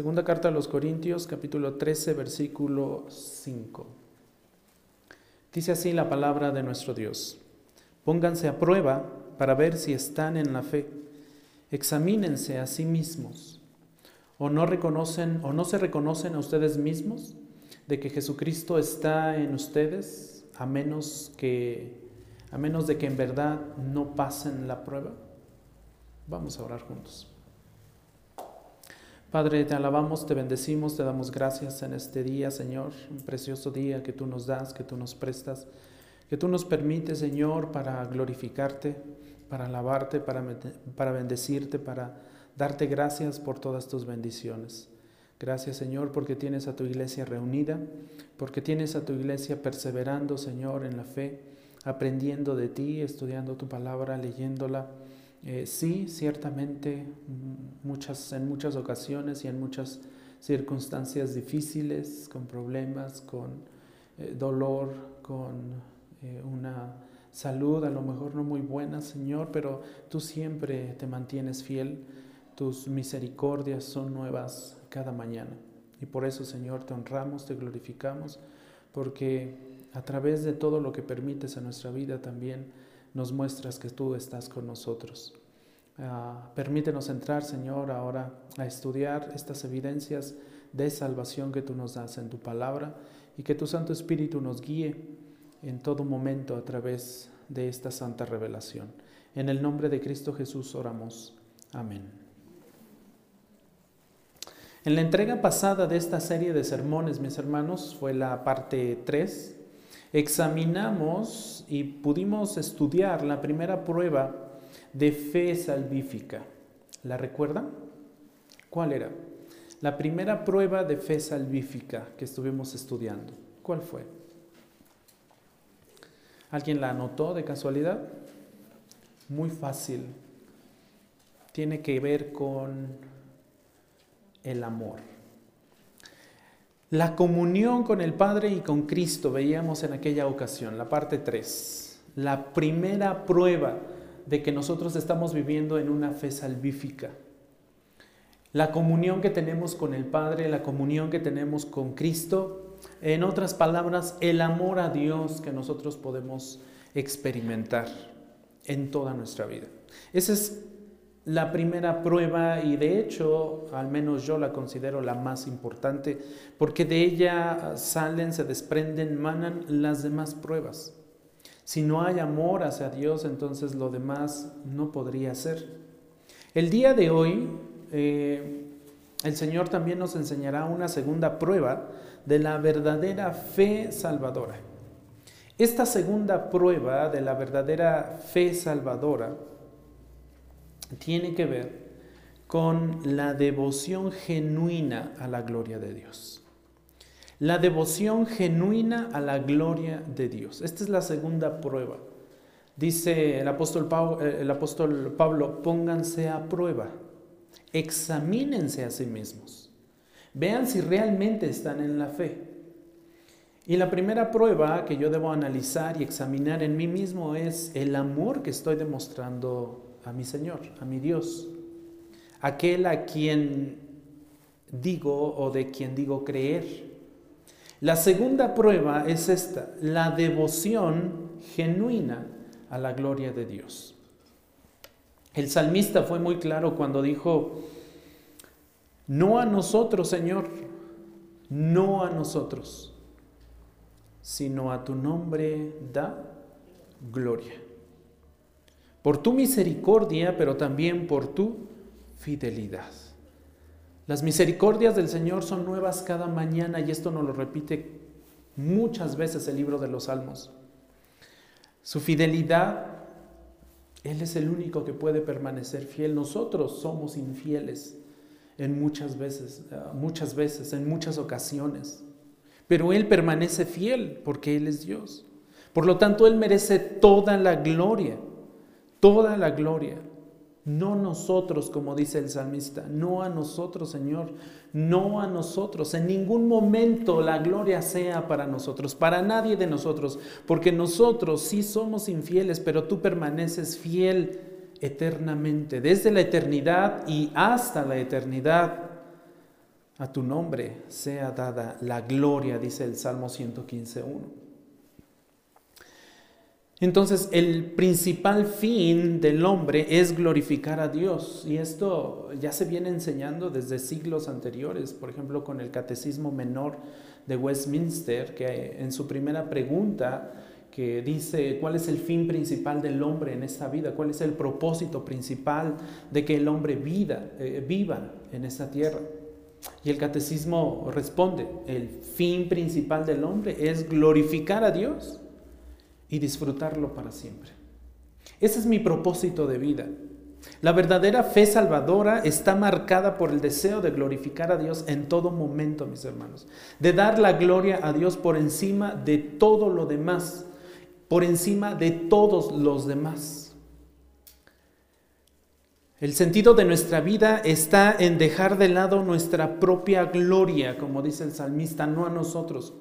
Segunda carta a los Corintios, capítulo 13, versículo 5. Dice así la palabra de nuestro Dios. Pónganse a prueba para ver si están en la fe. Examínense a sí mismos. ¿O no reconocen o no se reconocen a ustedes mismos de que Jesucristo está en ustedes a menos que a menos de que en verdad no pasen la prueba? Vamos a orar juntos. Padre, te alabamos, te bendecimos, te damos gracias en este día, Señor, un precioso día que tú nos das, que tú nos prestas, que tú nos permites, Señor, para glorificarte, para alabarte, para, para bendecirte, para darte gracias por todas tus bendiciones. Gracias, Señor, porque tienes a tu iglesia reunida, porque tienes a tu iglesia perseverando, Señor, en la fe, aprendiendo de ti, estudiando tu palabra, leyéndola eh, sí, ciertamente, mm, muchas, en muchas ocasiones y en muchas circunstancias difíciles, con problemas, con eh, dolor, con eh, una salud a lo mejor no muy buena, Señor, pero tú siempre te mantienes fiel, tus misericordias son nuevas cada mañana. Y por eso, Señor, te honramos, te glorificamos, porque a través de todo lo que permites a nuestra vida también, nos muestras que tú estás con nosotros. Ah, permítenos entrar, Señor, ahora a estudiar estas evidencias de salvación que tú nos das en tu palabra y que tu Santo Espíritu nos guíe en todo momento a través de esta santa revelación. En el nombre de Cristo Jesús oramos. Amén. En la entrega pasada de esta serie de sermones, mis hermanos, fue la parte 3 examinamos y pudimos estudiar la primera prueba de fe salvífica. ¿La recuerdan? ¿Cuál era? La primera prueba de fe salvífica que estuvimos estudiando. ¿Cuál fue? ¿Alguien la anotó de casualidad? Muy fácil. Tiene que ver con el amor. La comunión con el Padre y con Cristo veíamos en aquella ocasión, la parte 3. La primera prueba de que nosotros estamos viviendo en una fe salvífica. La comunión que tenemos con el Padre, la comunión que tenemos con Cristo, en otras palabras, el amor a Dios que nosotros podemos experimentar en toda nuestra vida. Ese es la primera prueba y de hecho, al menos yo la considero la más importante, porque de ella salen, se desprenden, manan las demás pruebas. Si no hay amor hacia Dios, entonces lo demás no podría ser. El día de hoy, eh, el Señor también nos enseñará una segunda prueba de la verdadera fe salvadora. Esta segunda prueba de la verdadera fe salvadora tiene que ver con la devoción genuina a la gloria de Dios. La devoción genuina a la gloria de Dios. Esta es la segunda prueba. Dice el apóstol, Pablo, eh, el apóstol Pablo, pónganse a prueba, examínense a sí mismos, vean si realmente están en la fe. Y la primera prueba que yo debo analizar y examinar en mí mismo es el amor que estoy demostrando a mi Señor, a mi Dios, aquel a quien digo o de quien digo creer. La segunda prueba es esta, la devoción genuina a la gloria de Dios. El salmista fue muy claro cuando dijo, no a nosotros, Señor, no a nosotros, sino a tu nombre da gloria por tu misericordia, pero también por tu fidelidad. Las misericordias del Señor son nuevas cada mañana y esto nos lo repite muchas veces el libro de los Salmos. Su fidelidad, Él es el único que puede permanecer fiel. Nosotros somos infieles en muchas veces, eh, muchas veces, en muchas ocasiones. Pero Él permanece fiel porque Él es Dios. Por lo tanto, Él merece toda la gloria toda la gloria. No nosotros, como dice el salmista, no a nosotros, Señor, no a nosotros. En ningún momento la gloria sea para nosotros, para nadie de nosotros, porque nosotros sí somos infieles, pero tú permaneces fiel eternamente, desde la eternidad y hasta la eternidad. A tu nombre sea dada la gloria, dice el Salmo 115.1. Entonces, el principal fin del hombre es glorificar a Dios. Y esto ya se viene enseñando desde siglos anteriores, por ejemplo, con el Catecismo Menor de Westminster, que en su primera pregunta, que dice cuál es el fin principal del hombre en esta vida, cuál es el propósito principal de que el hombre vida, eh, viva en esta tierra. Y el catecismo responde, el fin principal del hombre es glorificar a Dios y disfrutarlo para siempre. Ese es mi propósito de vida. La verdadera fe salvadora está marcada por el deseo de glorificar a Dios en todo momento, mis hermanos, de dar la gloria a Dios por encima de todo lo demás, por encima de todos los demás. El sentido de nuestra vida está en dejar de lado nuestra propia gloria, como dice el salmista, no a nosotros.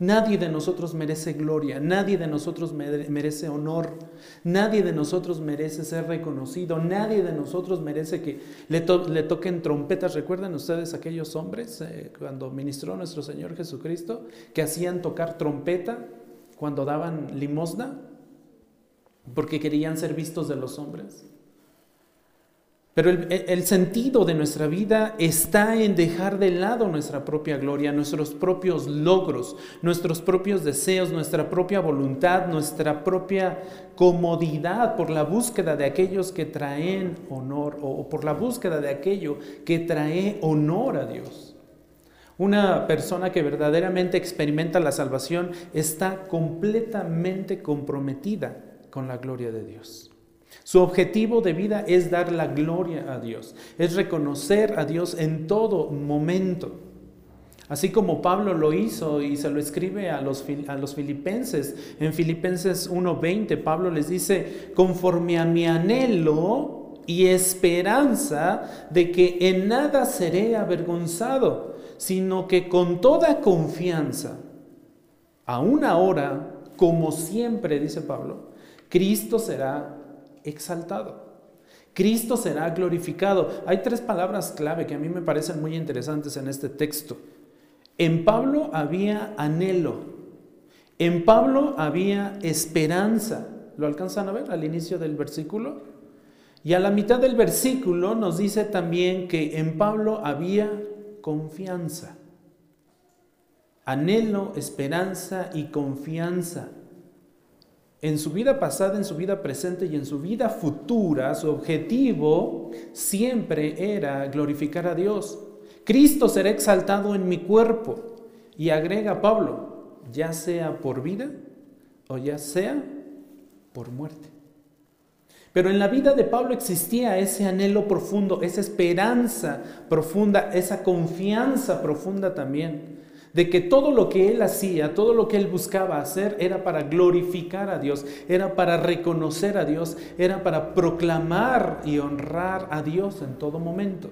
Nadie de nosotros merece gloria, nadie de nosotros merece honor, nadie de nosotros merece ser reconocido, nadie de nosotros merece que le, toquen trompetas. ¿Recuerdan ustedes aquellos hombres eh, cuando ministró nuestro Señor Jesucristo que hacían tocar trompeta cuando daban limosna? Porque querían ser vistos de los hombres. Pero el, sentido de nuestra vida está en dejar de lado nuestra propia gloria, nuestros propios logros, nuestros propios deseos, nuestra propia voluntad, nuestra propia comodidad por la búsqueda de aquellos que traen honor o por la búsqueda de aquello que trae honor a Dios. Una persona que verdaderamente experimenta la salvación está completamente comprometida con la gloria de Dios. Su objetivo de vida es dar la gloria a Dios, es reconocer a Dios en todo momento. Así como Pablo lo hizo y se lo escribe a los, a los filipenses, en Filipenses 1:20, Pablo les dice, conforme a mi anhelo y esperanza de que en nada seré avergonzado, sino que con toda confianza, aún ahora, como siempre, dice Pablo, Cristo será exaltado. Cristo será glorificado. Hay tres palabras clave que a mí me parecen muy interesantes en este texto. En Pablo había anhelo. En Pablo había esperanza. ¿Lo alcanzan a ver al inicio del versículo? Y a la mitad del versículo nos dice también que en Pablo había confianza. Anhelo, esperanza y confianza. En su vida pasada, en su vida presente y en su vida futura, su objetivo siempre era glorificar a Dios. Cristo será exaltado en mi cuerpo. Y agrega Pablo, ya sea por vida o ya sea por muerte. Pero en la vida de Pablo existía ese anhelo profundo, esa esperanza profunda, esa confianza profunda también de que todo lo que él hacía, todo lo que él buscaba hacer era para glorificar a Dios, era para reconocer a Dios, era para proclamar y honrar a Dios en todo momento.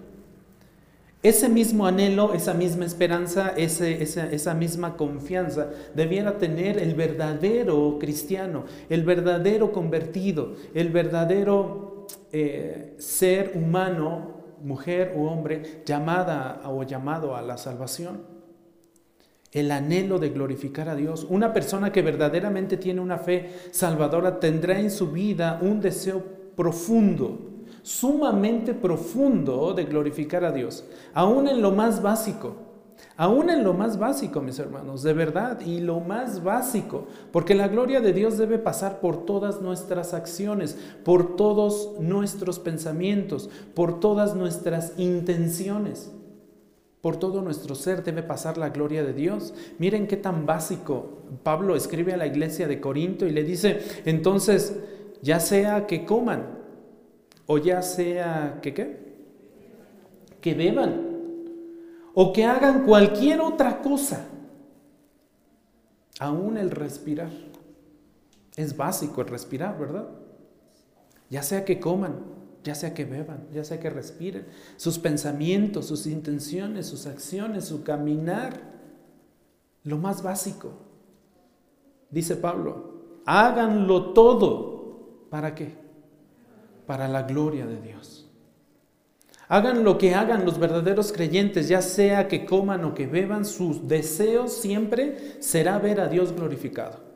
Ese mismo anhelo, esa misma esperanza, esa, misma confianza debiera tener el verdadero cristiano, el verdadero convertido, el verdadero eh, ser humano, mujer u hombre, llamada o llamado a la salvación el anhelo de glorificar a Dios. Una persona que verdaderamente tiene una fe salvadora tendrá en su vida un deseo profundo, sumamente profundo de glorificar a Dios, aún en lo más básico. Aún en lo más básico, mis hermanos, de verdad, y lo más básico, porque la gloria de Dios debe pasar por todas nuestras acciones, por todos nuestros pensamientos, por todas nuestras intenciones. Por todo nuestro ser debe pasar la gloria de Dios. Miren qué tan básico. Pablo escribe a la iglesia de Corinto y le dice, entonces, ya sea que coman o ya sea que qué, que beban o que hagan cualquier otra cosa, aún el respirar. Es básico el respirar, ¿verdad? Ya sea que coman ya sea que beban, ya sea que respiren, sus pensamientos, sus intenciones, sus acciones, su caminar, lo más básico. Dice Pablo, háganlo todo. ¿Para qué? Para la gloria de Dios. Hagan lo que hagan los verdaderos creyentes, ya sea que coman o que beban, sus deseos siempre será ver a Dios glorificado.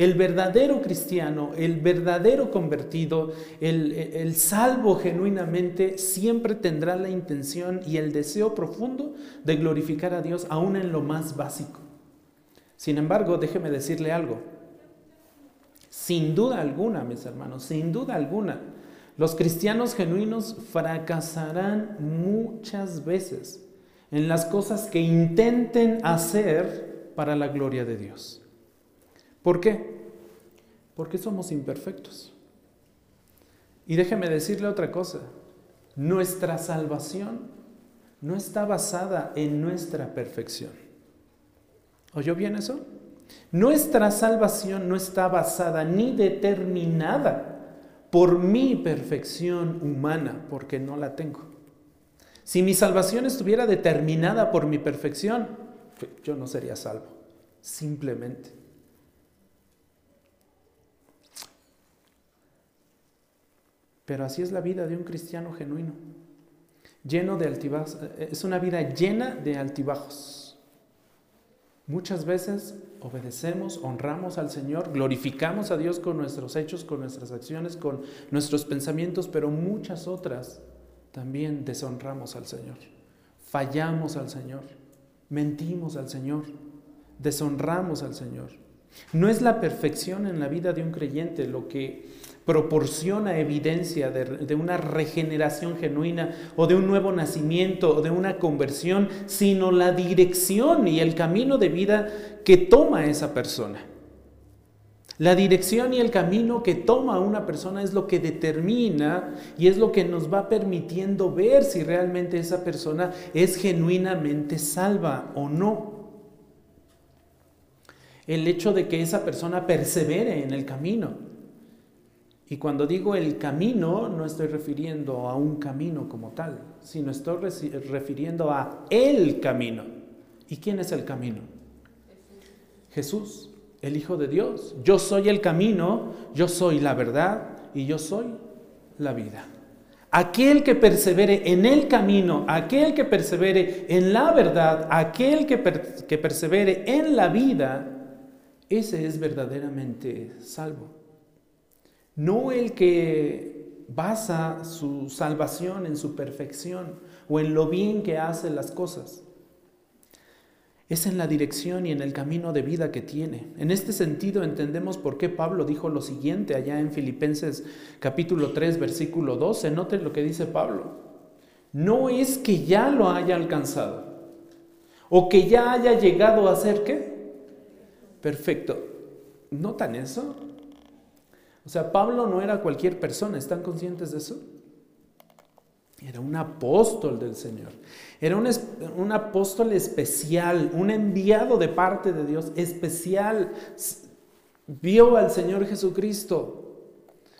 El verdadero cristiano, el verdadero convertido, el, salvo genuinamente, siempre tendrá la intención y el deseo profundo de glorificar a Dios, aún en lo más básico. Sin embargo, déjeme decirle algo. Sin duda alguna, mis hermanos, sin duda alguna, los cristianos genuinos fracasarán muchas veces en las cosas que intenten hacer para la gloria de Dios. ¿Por qué? Porque somos imperfectos. Y déjeme decirle otra cosa, nuestra salvación no está basada en nuestra perfección. ¿Oyó bien eso? Nuestra salvación no está basada ni determinada por mi perfección humana, porque no la tengo. Si mi salvación estuviera determinada por mi perfección, yo no sería salvo, simplemente. Pero así es la vida de un cristiano genuino, lleno de altibajos. Es una vida llena de altibajos. Muchas veces obedecemos, honramos al Señor, glorificamos a Dios con nuestros hechos, con nuestras acciones, con nuestros pensamientos, pero muchas otras también deshonramos al Señor. Fallamos al Señor, mentimos al Señor, deshonramos al Señor. No es la perfección en la vida de un creyente lo que proporciona evidencia de, una regeneración genuina o de un nuevo nacimiento o de una conversión, sino la dirección y el camino de vida que toma esa persona. La dirección y el camino que toma una persona es lo que determina y es lo que nos va permitiendo ver si realmente esa persona es genuinamente salva o no. El hecho de que esa persona persevere en el camino y cuando digo el camino, no estoy refiriendo a un camino como tal, sino estoy refiriendo a el camino. ¿Y quién es el camino? Jesús, el Hijo de Dios. Yo soy el camino, yo soy la verdad y yo soy la vida. Aquel que persevere en el camino, aquel que persevere en la verdad, aquel que, persevere en la vida, ese es verdaderamente salvo no el que basa su salvación en su perfección o en lo bien que hace las cosas. Es en la dirección y en el camino de vida que tiene. En este sentido entendemos por qué Pablo dijo lo siguiente allá en Filipenses capítulo 3 versículo 12. Noten lo que dice Pablo. No es que ya lo haya alcanzado o que ya haya llegado a ser qué? Perfecto. ¿Notan eso? O sea, Pablo no era cualquier persona, ¿están conscientes de eso? Era un apóstol del Señor. Era un, apóstol especial, un enviado de parte de Dios especial. Vio al Señor Jesucristo.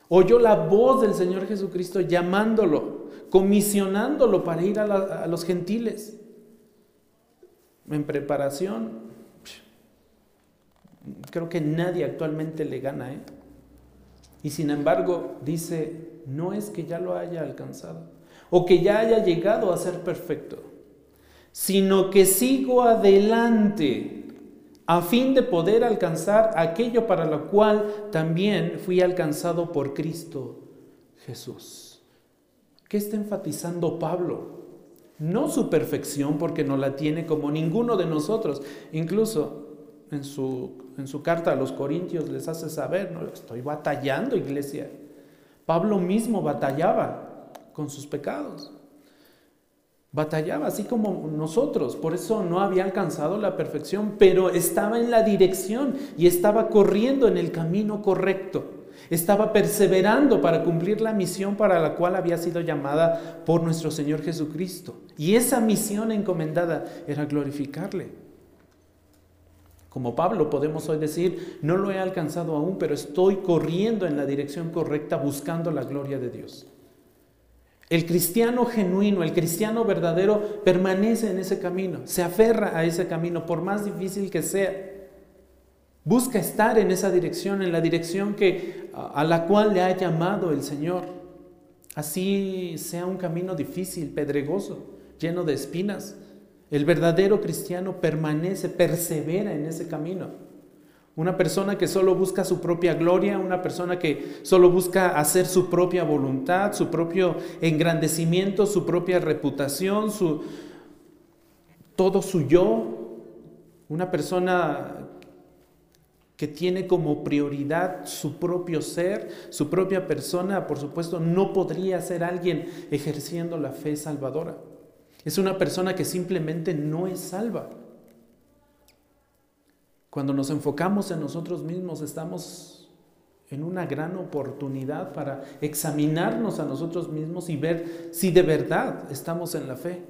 Oyó la voz del Señor Jesucristo llamándolo, comisionándolo para ir a, a los gentiles. En preparación, creo que nadie actualmente le gana, ¿eh? Y sin embargo dice, no es que ya lo haya alcanzado o que ya haya llegado a ser perfecto, sino que sigo adelante a fin de poder alcanzar aquello para lo cual también fui alcanzado por Cristo Jesús. ¿Qué está enfatizando Pablo? No su perfección porque no la tiene como ninguno de nosotros. Incluso en su, en su carta a los Corintios les hace saber, ¿no? estoy batallando iglesia. Pablo mismo batallaba con sus pecados. Batallaba así como nosotros, por eso no había alcanzado la perfección, pero estaba en la dirección y estaba corriendo en el camino correcto. Estaba perseverando para cumplir la misión para la cual había sido llamada por nuestro Señor Jesucristo. Y esa misión encomendada era glorificarle. Como Pablo podemos hoy decir, no lo he alcanzado aún, pero estoy corriendo en la dirección correcta buscando la gloria de Dios. El cristiano genuino, el cristiano verdadero, permanece en ese camino, se aferra a ese camino, por más difícil que sea. Busca estar en esa dirección, en la dirección que, a la cual le ha llamado el Señor. Así sea un camino difícil, pedregoso, lleno de espinas. El verdadero cristiano permanece, persevera en ese camino. Una persona que solo busca su propia gloria, una persona que solo busca hacer su propia voluntad, su propio engrandecimiento, su propia reputación, su, todo su yo. Una persona que tiene como prioridad su propio ser, su propia persona, por supuesto, no podría ser alguien ejerciendo la fe salvadora. Es una persona que simplemente no es salva. Cuando nos enfocamos en nosotros mismos, estamos en una gran oportunidad para examinarnos a nosotros mismos y ver si de verdad estamos en la fe.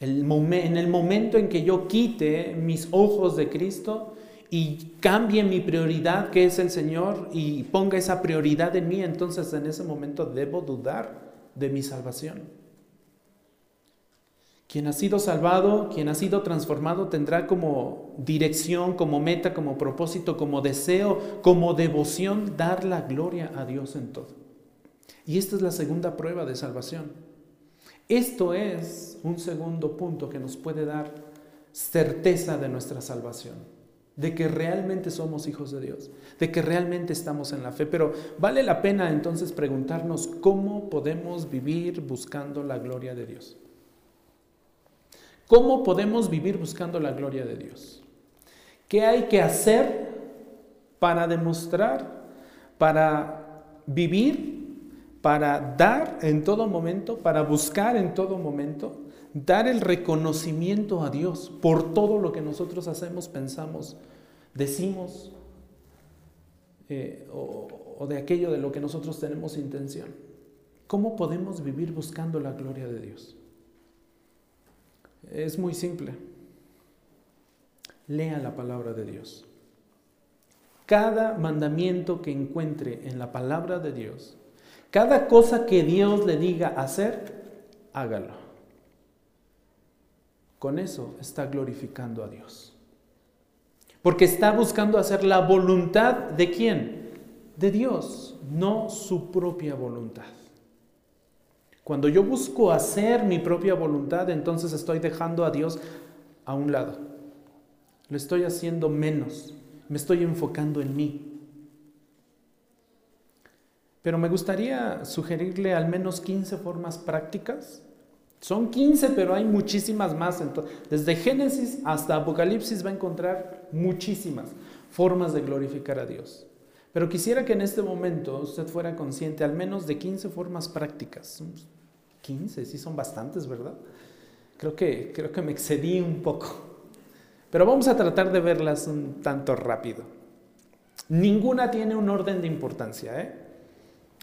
en el momento en que yo quite mis ojos de Cristo, y cambie mi prioridad, que es el Señor, y ponga esa prioridad en mí, entonces en ese momento debo dudar de mi salvación. Quien ha sido salvado, quien ha sido transformado, tendrá como dirección, como meta, como propósito, como deseo, como devoción, dar la gloria a Dios en todo. Y esta es la segunda prueba de salvación. Esto es un segundo punto que nos puede dar certeza de nuestra salvación de que realmente somos hijos de Dios, de que realmente estamos en la fe. Pero vale la pena entonces preguntarnos cómo podemos vivir buscando la gloria de Dios. ¿Cómo podemos vivir buscando la gloria de Dios? ¿Qué hay que hacer para demostrar, para vivir, para dar en todo momento, para buscar en todo momento dar el reconocimiento a Dios por todo lo que nosotros hacemos, pensamos, decimos eh, o, o de aquello de lo que nosotros tenemos intención. ¿Cómo podemos vivir buscando la gloria de Dios? Es muy simple. Lea la palabra de Dios. Cada mandamiento que encuentre en la palabra de Dios, cada cosa que Dios le diga hacer, hágalo. Con eso está glorificando a Dios. Porque está buscando hacer la voluntad de quién? De Dios, no su propia voluntad. Cuando yo busco hacer mi propia voluntad, entonces estoy dejando a Dios a un lado. Lo estoy haciendo menos. Me estoy enfocando en mí. Pero me gustaría sugerirle al menos 15 formas prácticas son 15, pero hay muchísimas más. Desde Génesis hasta Apocalipsis va a encontrar muchísimas formas de glorificar a Dios. Pero quisiera que en este momento usted fuera consciente al menos de 15 formas prácticas. 15, sí son bastantes, ¿verdad? Creo que, creo que me excedí un poco. Pero vamos a tratar de verlas un tanto rápido. Ninguna tiene un orden de importancia, ¿eh?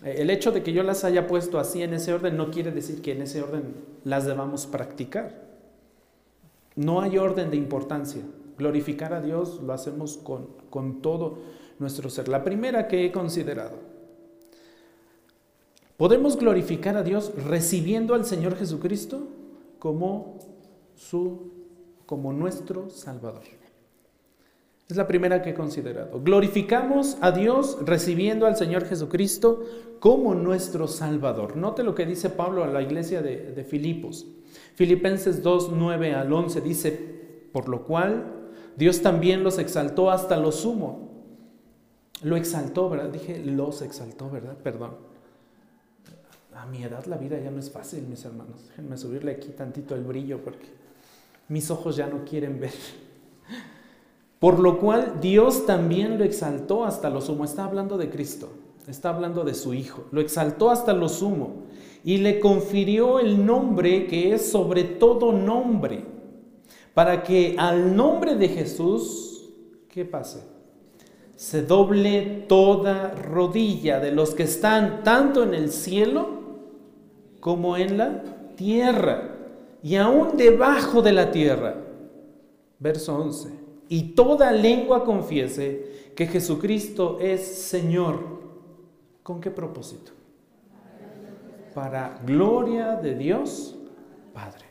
Eh, el hecho de que yo las haya puesto así en ese orden no quiere decir que en ese orden las debamos practicar. No hay orden de importancia. Glorificar a Dios lo hacemos con, con todo nuestro ser. La primera que he considerado. Podemos glorificar a Dios recibiendo al Señor Jesucristo como su como nuestro Salvador. Es la primera que he considerado. Glorificamos a Dios recibiendo al Señor Jesucristo como nuestro Salvador. Note lo que dice Pablo a la iglesia de, Filipos. Filipenses 2, 9 al 11 dice, por lo cual Dios también los exaltó hasta lo sumo. Lo exaltó, ¿verdad? Dije, los exaltó, ¿verdad? Perdón. A mi edad la vida ya no es fácil, mis hermanos. Déjenme subirle aquí tantito el brillo porque mis ojos ya no quieren ver. Por lo cual Dios también lo exaltó hasta lo sumo. Está hablando de Cristo, está hablando de su Hijo. Lo exaltó hasta lo sumo y le confirió el nombre que es sobre todo nombre, para que al nombre de Jesús, ¿qué pase? Se doble toda rodilla de los que están tanto en el cielo como en la tierra y aún debajo de la tierra. Verso 11 y toda lengua confiese que Jesucristo es Señor. ¿Con qué propósito? Para gloria de Dios Padre.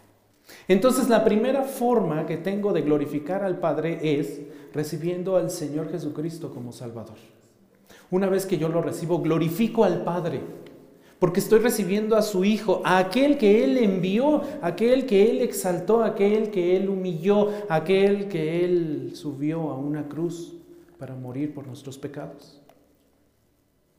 Entonces la primera forma que tengo de glorificar al Padre es recibiendo al Señor Jesucristo como Salvador. Una vez que yo lo recibo, glorifico al Padre. porque estoy recibiendo a su Hijo, a aquel que Él envió, aquel que Él exaltó, aquel que Él humilló, aquel que Él subió a una cruz para morir por nuestros pecados.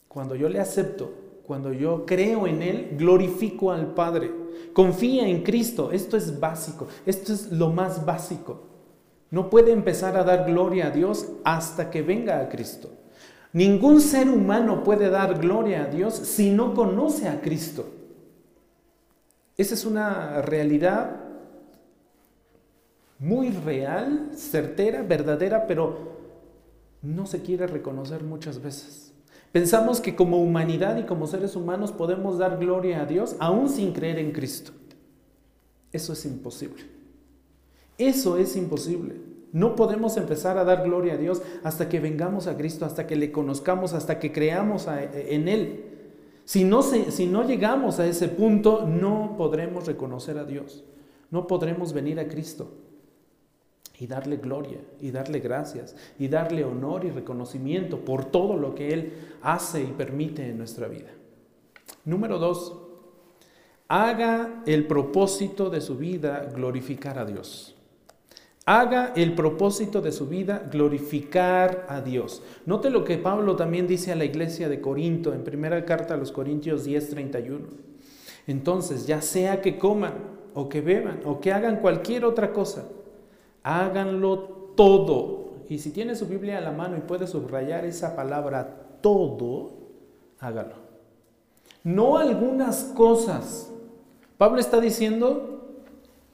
Cuando yo le acepto, cuando yo creo en Él, glorifico al Padre. Confía en Cristo. Esto es básico. Esto es lo más básico. No puede empezar a dar gloria a Dios hasta que venga a Cristo. Ningún ser humano puede dar gloria a Dios si no conoce a Cristo. Esa es una realidad muy real, certera, verdadera, pero no se quiere reconocer muchas veces. Pensamos que como humanidad y como seres humanos podemos dar gloria a Dios aún sin creer en Cristo. Eso es imposible. Eso es imposible. No podemos empezar a dar gloria a Dios hasta que vengamos a Cristo, hasta que le conozcamos, hasta que creamos en Él. Si no, si no llegamos a ese punto, no podremos reconocer a Dios. No podremos venir a Cristo y darle gloria y darle gracias y darle honor y reconocimiento por todo lo que Él hace y permite en nuestra vida. Número dos, haga el propósito de su vida glorificar a Dios. Haga el propósito de su vida glorificar a Dios. Note lo que Pablo también dice a la iglesia de Corinto en primera carta a los Corintios 10:31. Entonces, ya sea que coman o que beban o que hagan cualquier otra cosa, háganlo todo. Y si tiene su Biblia a la mano y puede subrayar esa palabra todo, hágalo. No algunas cosas. Pablo está diciendo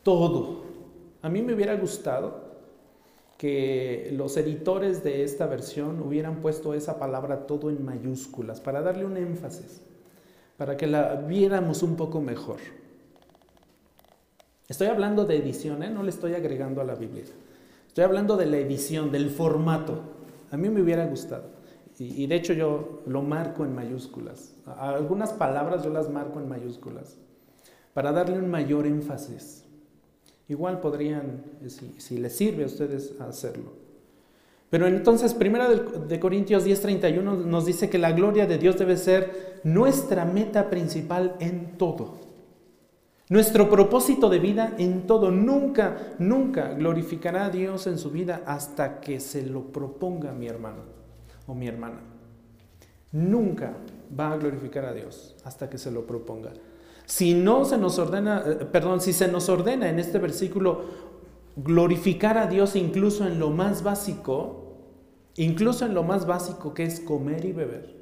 todo. A mí me hubiera gustado que los editores de esta versión hubieran puesto esa palabra todo en mayúsculas para darle un énfasis, para que la viéramos un poco mejor. Estoy hablando de edición, ¿eh? no le estoy agregando a la Biblia. Estoy hablando de la edición, del formato. A mí me hubiera gustado. Y, y de hecho yo lo marco en mayúsculas. Algunas palabras yo las marco en mayúsculas para darle un mayor énfasis. Igual podrían, eh, si, les sirve a ustedes, hacerlo. Pero entonces, primera de Corintios 10:31 nos dice que la gloria de Dios debe ser nuestra meta principal en todo. Nuestro propósito de vida en todo. Nunca, nunca glorificará a Dios en su vida hasta que se lo proponga mi hermano o mi hermana. Nunca va a glorificar a Dios hasta que se lo proponga. Si no se nos ordena, eh, perdón, si se nos ordena en este versículo glorificar a Dios incluso en lo más básico, incluso en lo más básico que es comer y beber,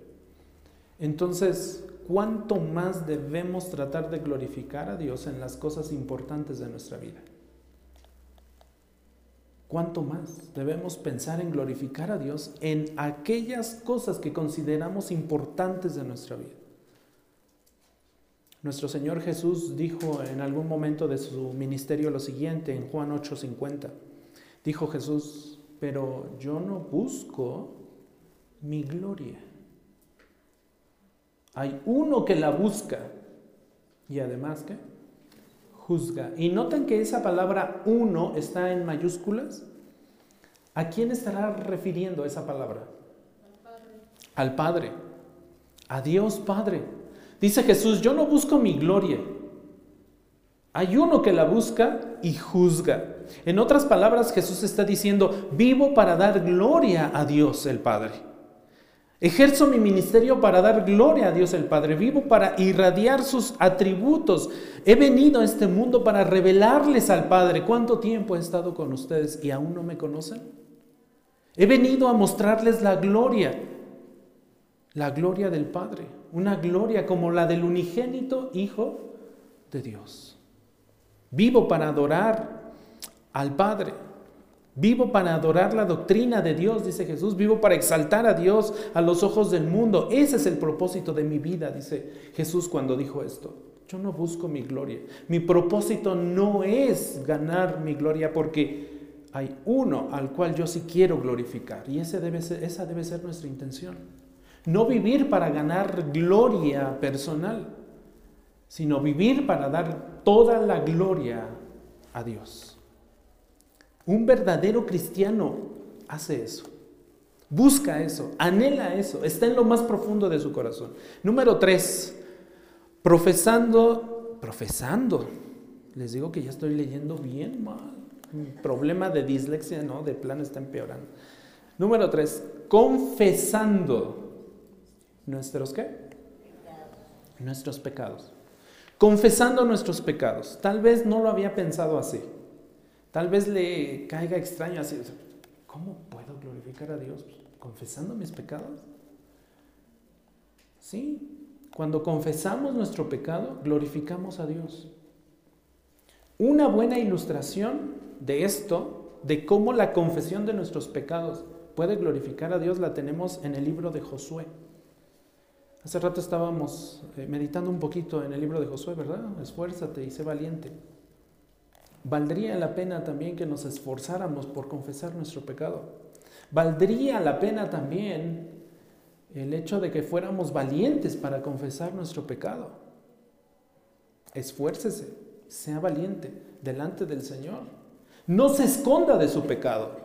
entonces, ¿cuánto más debemos tratar de glorificar a Dios en las cosas importantes de nuestra vida? ¿Cuánto más debemos pensar en glorificar a Dios en aquellas cosas que consideramos importantes de nuestra vida? Nuestro Señor Jesús dijo en algún momento de su ministerio lo siguiente en Juan 8:50. Dijo Jesús, pero yo no busco mi gloria. Hay uno que la busca y además que juzga. Y noten que esa palabra uno está en mayúsculas. ¿A quién estará refiriendo esa palabra? Al Padre. Al Padre. A Dios Padre. Dice Jesús, yo no busco mi gloria. Hay uno que la busca y juzga. En otras palabras, Jesús está diciendo, vivo para dar gloria a Dios el Padre. Ejerzo mi ministerio para dar gloria a Dios el Padre. Vivo para irradiar sus atributos. He venido a este mundo para revelarles al Padre. ¿Cuánto tiempo he estado con ustedes y aún no me conocen? He venido a mostrarles la gloria, la gloria del Padre una gloria como la del unigénito Hijo de Dios. Vivo para adorar al Padre. Vivo para adorar la doctrina de Dios, dice Jesús. Vivo para exaltar a Dios a los ojos del mundo. Ese es el propósito de mi vida, dice Jesús cuando dijo esto. Yo no busco mi gloria. Mi propósito no es ganar mi gloria porque hay uno al cual yo sí quiero glorificar. Y ese debe ser, esa debe ser nuestra intención. No vivir para ganar gloria personal, sino vivir para dar toda la gloria a Dios. Un verdadero cristiano hace eso. Busca eso, anhela eso, está en lo más profundo de su corazón. Número tres, Profesando, profesando, les digo que ya estoy leyendo bien mal. Problema de dislexia, ¿no? De plano está empeorando. Número tres, confesando nuestros qué? Nuestros pecados. Confesando nuestros pecados. Tal vez no lo había pensado así. Tal vez le caiga extraño así. ¿Cómo puedo glorificar a Dios? ¿Confesando mis pecados? Sí, cuando confesamos nuestro pecado, glorificamos a Dios. Una buena ilustración de esto, de cómo la confesión de nuestros pecados puede glorificar a Dios, la tenemos en el libro de Josué. Hace rato estábamos eh, meditando un poquito en el libro de Josué, ¿verdad? Esfuérzate y sé valiente. Valdría la pena también que nos esforzáramos por confesar nuestro pecado. Valdría la pena también el hecho de que fuéramos valientes para confesar nuestro pecado. Esfuércese, sea valiente delante del Señor. No se esconda de su pecado.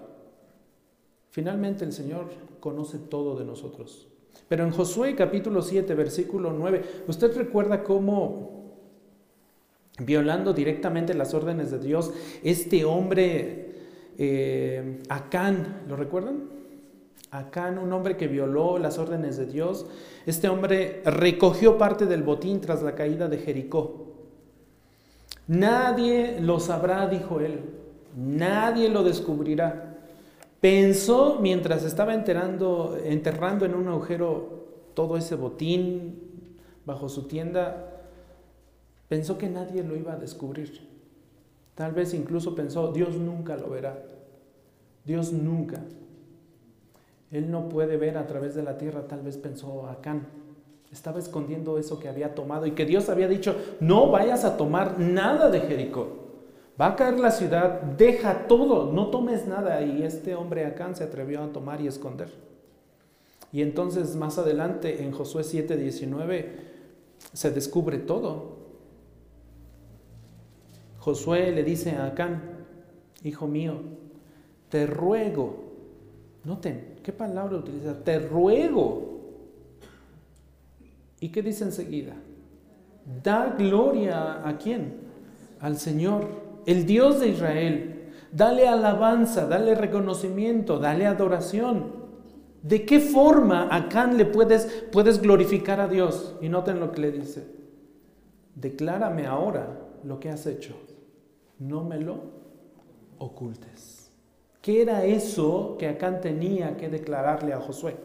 Finalmente el Señor conoce todo de nosotros. Pero en Josué capítulo 7, versículo 9, ¿usted recuerda cómo, violando directamente las órdenes de Dios, este hombre, eh, Acán, ¿lo recuerdan? Acán, un hombre que violó las órdenes de Dios, este hombre recogió parte del botín tras la caída de Jericó. Nadie lo sabrá, dijo él, nadie lo descubrirá. Pensó mientras estaba enterrando, en un agujero todo ese botín bajo su tienda, pensó que nadie lo iba a descubrir. Tal vez incluso pensó, Dios nunca lo verá. Dios nunca. Él no puede ver a través de la tierra, tal vez pensó Acán. Estaba escondiendo eso que había tomado y que Dios había dicho, no vayas a tomar nada de Jericó. Va a caer la ciudad, deja todo, no tomes nada. Y este hombre Acán se atrevió a tomar y esconder. Y entonces más adelante en Josué 7:19 se descubre todo. Josué le dice a Acán, hijo mío, te ruego, noten, ¿qué palabra utiliza? Te ruego. ¿Y qué dice enseguida? Da gloria a quién? Al Señor el Dios de Israel. Dale alabanza, dale reconocimiento, dale adoración. ¿De qué forma Acán le puedes, puedes glorificar a Dios? Y noten lo que le dice. Declárame ahora lo que has hecho. No me lo ocultes. ¿Qué era eso que Acán tenía que declararle a Josué?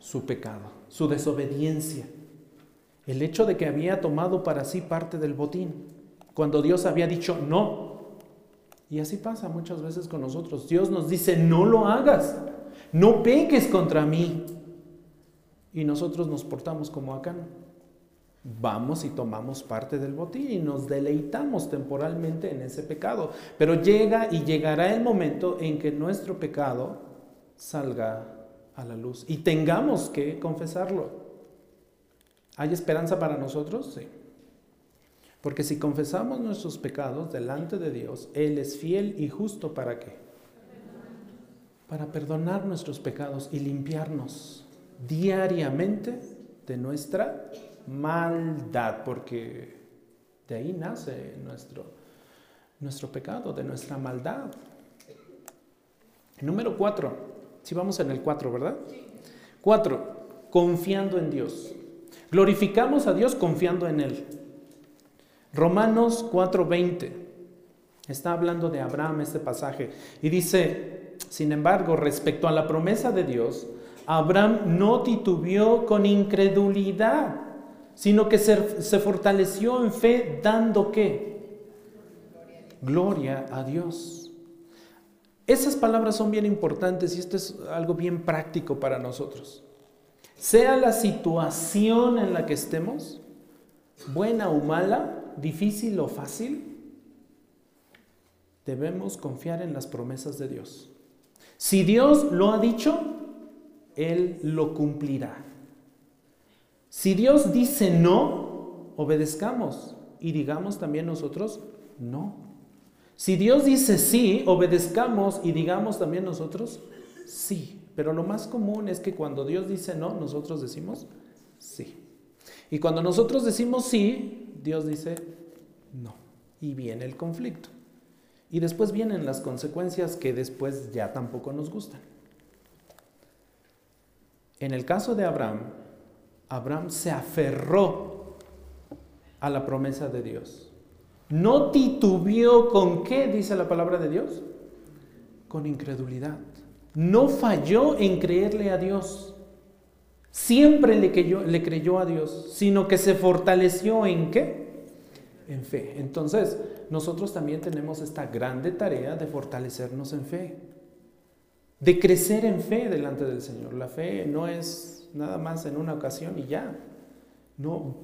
Su pecado, su desobediencia. El hecho de que había tomado para sí parte del botín cuando Dios había dicho no. Y así pasa muchas veces con nosotros. Dios nos dice, no lo hagas, no peques contra mí. Y nosotros nos portamos como acá. Vamos y tomamos parte del botín y nos deleitamos temporalmente en ese pecado. Pero llega y llegará el momento en que nuestro pecado salga a la luz y tengamos que confesarlo. ¿Hay esperanza para nosotros? Sí. Porque si confesamos nuestros pecados delante de Dios, Él es fiel y justo para qué? Para perdonar nuestros pecados y limpiarnos diariamente de nuestra maldad, porque de ahí nace nuestro, nuestro pecado, de nuestra maldad. Número cuatro, si vamos en el cuatro, ¿verdad? Cuatro, confiando en Dios. Glorificamos a Dios confiando en Él. Romanos 4:20 está hablando de Abraham este pasaje y dice, sin embargo, respecto a la promesa de Dios, Abraham no titubeó con incredulidad, sino que se, fortaleció en fe dando qué? Gloria a Dios. Esas palabras son bien importantes y esto es algo bien práctico para nosotros. Sea la situación en la que estemos, buena o mala, difícil o fácil, debemos confiar en las promesas de Dios. Si Dios lo ha dicho, Él lo cumplirá. Si Dios dice no, obedezcamos y digamos también nosotros no. Si Dios dice sí, obedezcamos y digamos también nosotros sí. Pero lo más común es que cuando Dios dice no, nosotros decimos sí. Y cuando nosotros decimos sí, Dios dice no. Y viene el conflicto. Y después vienen las consecuencias que después ya tampoco nos gustan. En el caso de Abraham, Abraham se aferró a la promesa de Dios. No titubeó con qué, dice la palabra de Dios, con incredulidad. No falló en creerle a Dios. Siempre le creyó, a Dios, sino que se fortaleció en qué? En fe. Entonces, nosotros también tenemos esta grande tarea de fortalecernos en fe, de crecer en fe delante del Señor. La fe no es nada más en una ocasión y ya. No,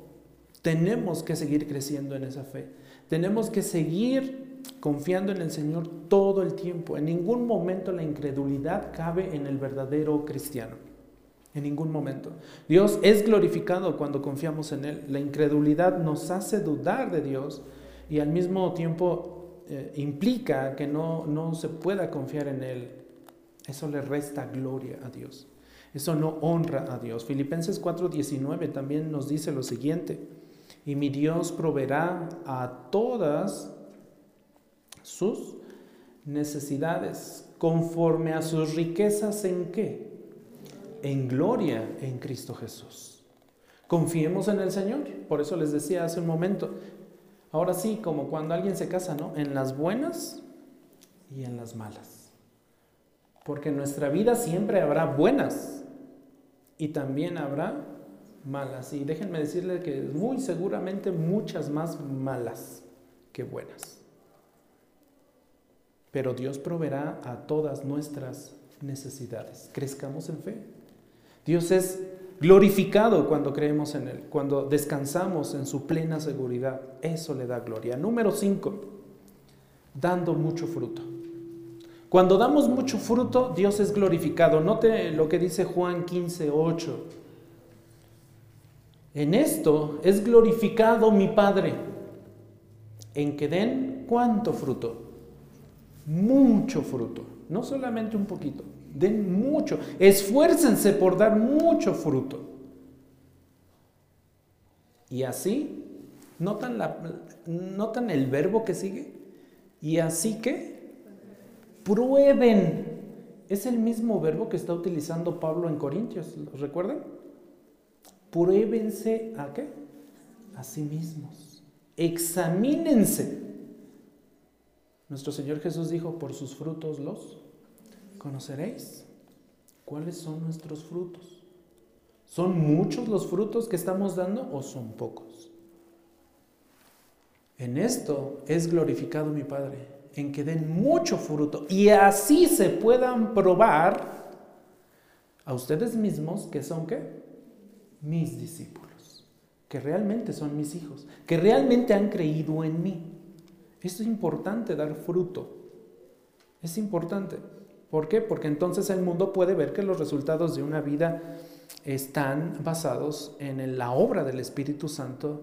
tenemos que seguir creciendo en esa fe. Tenemos que seguir confiando en el Señor todo el tiempo. En ningún momento la incredulidad cabe en el verdadero cristiano. En ningún momento. Dios es glorificado cuando confiamos en Él. La incredulidad nos hace dudar de Dios y al mismo tiempo eh, implica que no, no se pueda confiar en Él. Eso le resta gloria a Dios. Eso no honra a Dios. Filipenses 4:19 también nos dice lo siguiente. Y mi Dios proveerá a todas sus necesidades conforme a sus riquezas en qué? En gloria en Cristo Jesús. Confiemos en el Señor. Por eso les decía hace un momento, Ahora sí, como cuando alguien se casa, ¿no? En las buenas y en las malas. Porque en nuestra vida siempre habrá buenas y también habrá malas. Y déjenme decirles que muy seguramente muchas más malas que buenas. Pero Dios proveerá a todas nuestras necesidades. Crezcamos en fe. Dios es glorificado cuando creemos en Él, cuando descansamos en su plena seguridad. Eso le da gloria. Número 5, dando mucho fruto. Cuando damos mucho fruto, Dios es glorificado. Note lo que dice Juan 15, 8. En esto es glorificado mi Padre, en que den cuánto fruto. Mucho fruto, no solamente un poquito den mucho, esfuércense por dar mucho fruto. Y así, ¿notan, la, ¿notan el verbo que sigue? Y así que, prueben. Es el mismo verbo que está utilizando Pablo en Corintios, ¿lo recuerdan? Pruébense a qué? A sí mismos. Examínense. Nuestro Señor Jesús dijo, por sus frutos los conoceréis cuáles son nuestros frutos. ¿Son muchos los frutos que estamos dando o son pocos? En esto es glorificado mi Padre, en que den mucho fruto y así se puedan probar a ustedes mismos que son qué? Mis discípulos, que realmente son mis hijos, que realmente han creído en mí. Es importante dar fruto. Es importante. ¿Por qué? Porque entonces el mundo puede ver que los resultados de una vida están basados en la obra del Espíritu Santo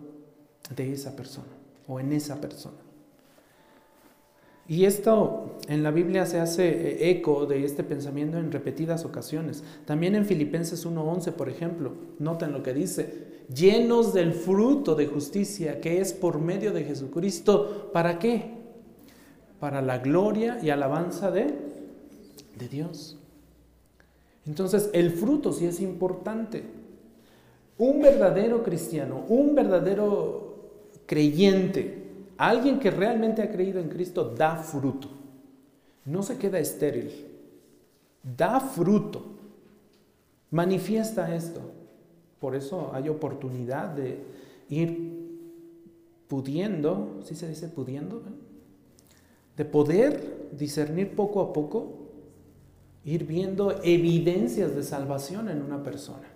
de esa persona o en esa persona. Y esto en la Biblia se hace eh, eco de este pensamiento en repetidas ocasiones. También en Filipenses 1.11, por ejemplo, noten lo que dice, llenos del fruto de justicia que es por medio de Jesucristo. ¿Para qué? Para la gloria y alabanza de Dios. Entonces, el fruto sí es importante. Un verdadero cristiano, un verdadero creyente, alguien que realmente ha creído en Cristo, da fruto. No se queda estéril. Da fruto. Manifiesta esto. Por eso hay oportunidad de ir pudiendo, ¿sí se dice pudiendo? De poder discernir poco a poco ir viendo evidencias de salvación en una persona.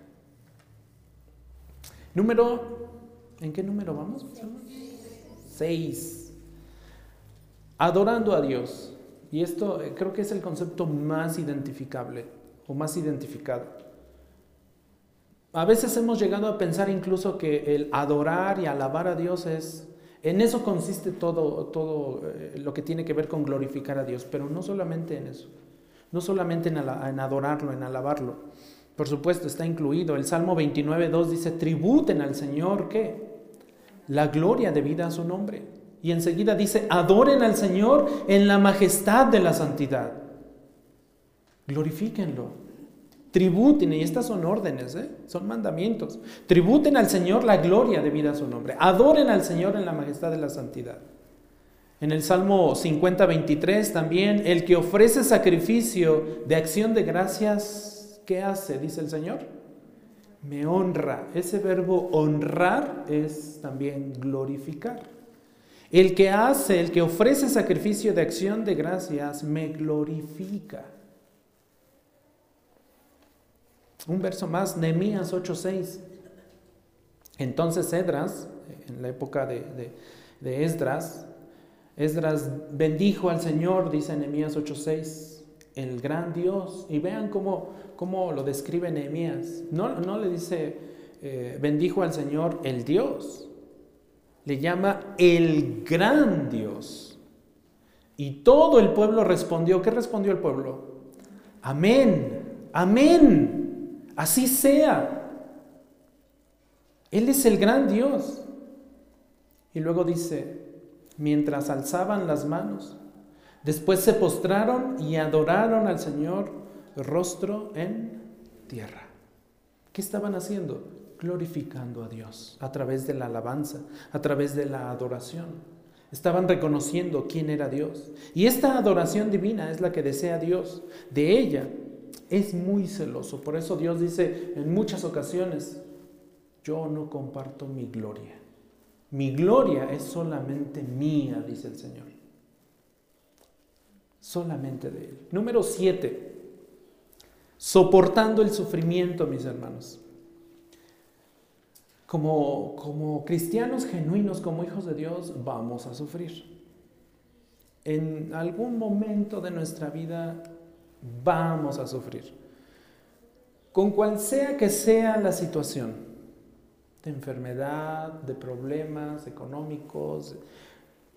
Número, ¿en qué número vamos? Seis. Adorando a Dios. Y esto eh, creo que es el concepto más identificable o más identificado. A veces hemos llegado a pensar incluso que el adorar y alabar a Dios es, en eso consiste todo, todo eh, lo que tiene que ver con glorificar a Dios, pero no solamente en eso no solamente en, adorarlo, en alabarlo. Por supuesto, está incluido. El Salmo 29, 2 dice, tributen al Señor, ¿qué? La gloria debida a su nombre. Y enseguida dice, adoren al Señor en la majestad de la santidad. Glorifíquenlo. Tributen, y estas son órdenes, ¿eh? son mandamientos. Tributen al Señor la gloria debida a su nombre. Adoren al Señor en la majestad de la santidad. En el Salmo 50, 23 también, el que ofrece sacrificio de acción de gracias, ¿qué hace? Dice el Señor. Me honra. Ese verbo honrar es también glorificar. El que hace, el que ofrece sacrificio de acción de gracias, me glorifica. Un verso más, Nehemías 8:6. Entonces Esdras, en la época de, Esdras, Esdras bendijo al Señor, dice Nehemías 8:6, el gran Dios. Y vean cómo, cómo lo describe Nehemías. No, no le dice eh, bendijo al Señor el Dios, le llama el gran Dios. Y todo el pueblo respondió. ¿Qué respondió el pueblo? Amén, amén. Así sea. Él es el gran Dios. Y luego dice, mientras alzaban las manos, después se postraron y adoraron al Señor rostro en tierra. ¿Qué estaban haciendo? Glorificando a Dios a través de la alabanza, a través de la adoración. Estaban reconociendo quién era Dios. Y esta adoración divina es la que desea Dios. De ella es muy celoso. Por eso Dios dice en muchas ocasiones, yo no comparto mi gloria. Mi gloria es solamente mía, dice el Señor. Solamente de Él. Número siete, soportando el sufrimiento, mis hermanos. Como, como cristianos genuinos, como hijos de Dios, vamos a sufrir. En algún momento de nuestra vida vamos a sufrir. Con cual sea que sea la situación, de enfermedad, de problemas económicos,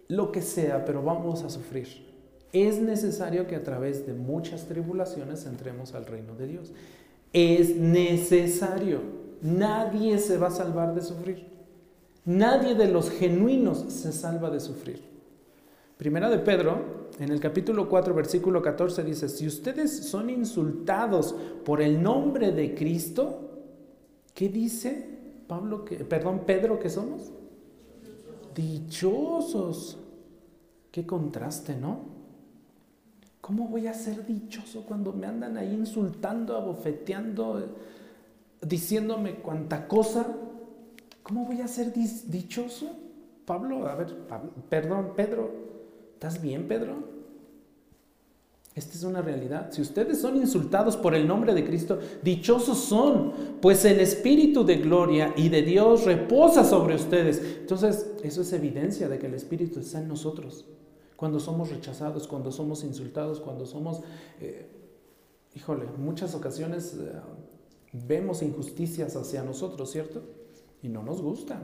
lo que sea, pero vamos a sufrir. Es necesario que a través de muchas tribulaciones entremos al reino de Dios. Es necesario. Nadie se va a salvar de sufrir. Nadie de los genuinos se salva de sufrir. Primera de Pedro en el capítulo 4, versículo 14 dice, si ustedes son insultados por el nombre de Cristo, ¿qué dice Pablo perdón, Pedro que somos? Dichosos. Qué contraste, ¿no? ¿Cómo voy a ser dichoso cuando me andan ahí insultando, abofeteando, diciéndome cuánta cosa? ¿Cómo voy a ser dichoso? Pablo, a ver, perdón, Pedro, ¿Estás bien, Pedro? Esta es una realidad. Si ustedes son insultados por el nombre de Cristo, dichosos son, pues el Espíritu de gloria y de Dios reposa sobre ustedes. Entonces, eso es evidencia de que el Espíritu está en nosotros. Cuando somos rechazados, cuando somos insultados, cuando somos, eh, híjole, muchas ocasiones eh, vemos injusticias hacia nosotros, ¿cierto? Y no nos gustan.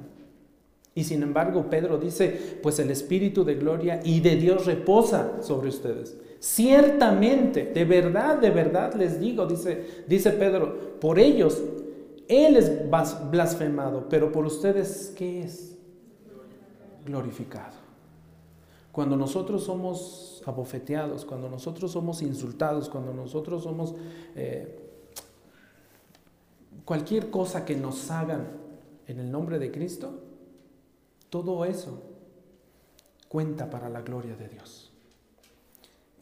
Y sin embargo, Pedro dice, pues el Espíritu de gloria y de Dios reposa sobre ustedes. Ciertamente, de verdad, de verdad les digo, dice, dice Pedro, por ellos Él es blasfemado, pero por ustedes, ¿qué es? Glorificado. Cuando nosotros somos abofeteados, cuando nosotros somos insultados, cuando nosotros somos eh, cualquier cosa que nos hagan en el nombre de Cristo, todo eso cuenta para la gloria de Dios.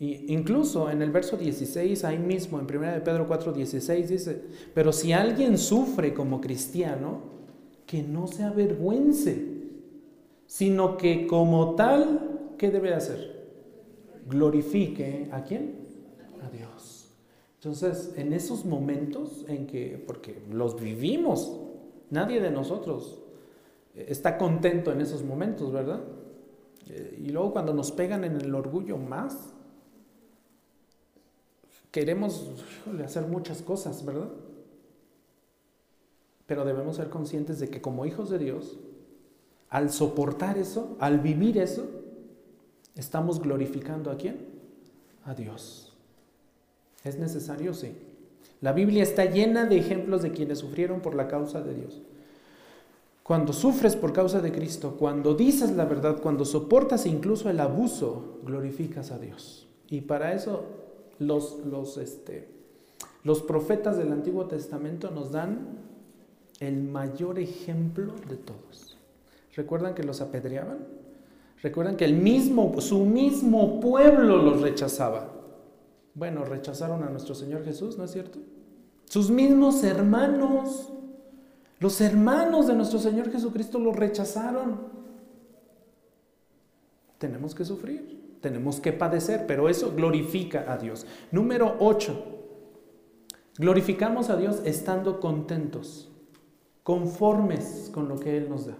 Y incluso en el verso 16, ahí mismo, en 1 de Pedro 4, 16, dice, pero si alguien sufre como cristiano, que no se avergüence, sino que como tal, ¿qué debe hacer? Glorifique a quién? A Dios. Entonces, en esos momentos en que, porque los vivimos, nadie de nosotros está contento en esos momentos, ¿verdad? Eh, y luego cuando nos pegan en el orgullo más, queremos hacer muchas cosas, ¿verdad? Pero debemos ser conscientes de que como hijos de Dios, al soportar eso, al vivir eso, estamos glorificando a quién? A Dios. ¿Es necesario? Sí. La Biblia está llena de ejemplos de quienes sufrieron por la causa de Dios. Cuando sufres por causa de Cristo, cuando dices la verdad, cuando soportas incluso el abuso, glorificas a Dios. Y para eso los, los, este, los profetas del Antiguo Testamento nos dan el mayor ejemplo de todos. ¿Recuerdan que los apedreaban? ¿Recuerdan que el mismo, su mismo pueblo los rechazaba? Bueno, rechazaron a nuestro Señor Jesús, ¿no es cierto? Sus mismos hermanos, los hermanos de nuestro Señor Jesucristo lo rechazaron. Tenemos que sufrir, tenemos que padecer, pero eso glorifica a Dios. Número 8. Glorificamos a Dios estando contentos, conformes con lo que Él nos da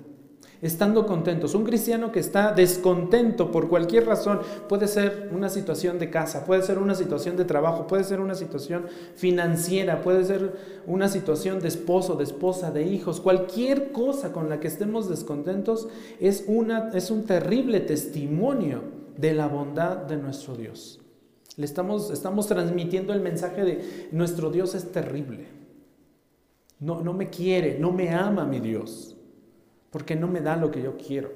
estando contentos. Un cristiano que está descontento por cualquier razón, puede ser una situación de casa, puede ser una situación de trabajo, puede ser una situación financiera, puede ser una situación de esposo, de esposa, de hijos, cualquier cosa con la que estemos descontentos es, una, es un terrible testimonio de la bondad de nuestro Dios. Le estamos, estamos transmitiendo el mensaje de nuestro Dios es terrible. No, no me quiere, no me ama mi Dios porque no me da lo que yo quiero.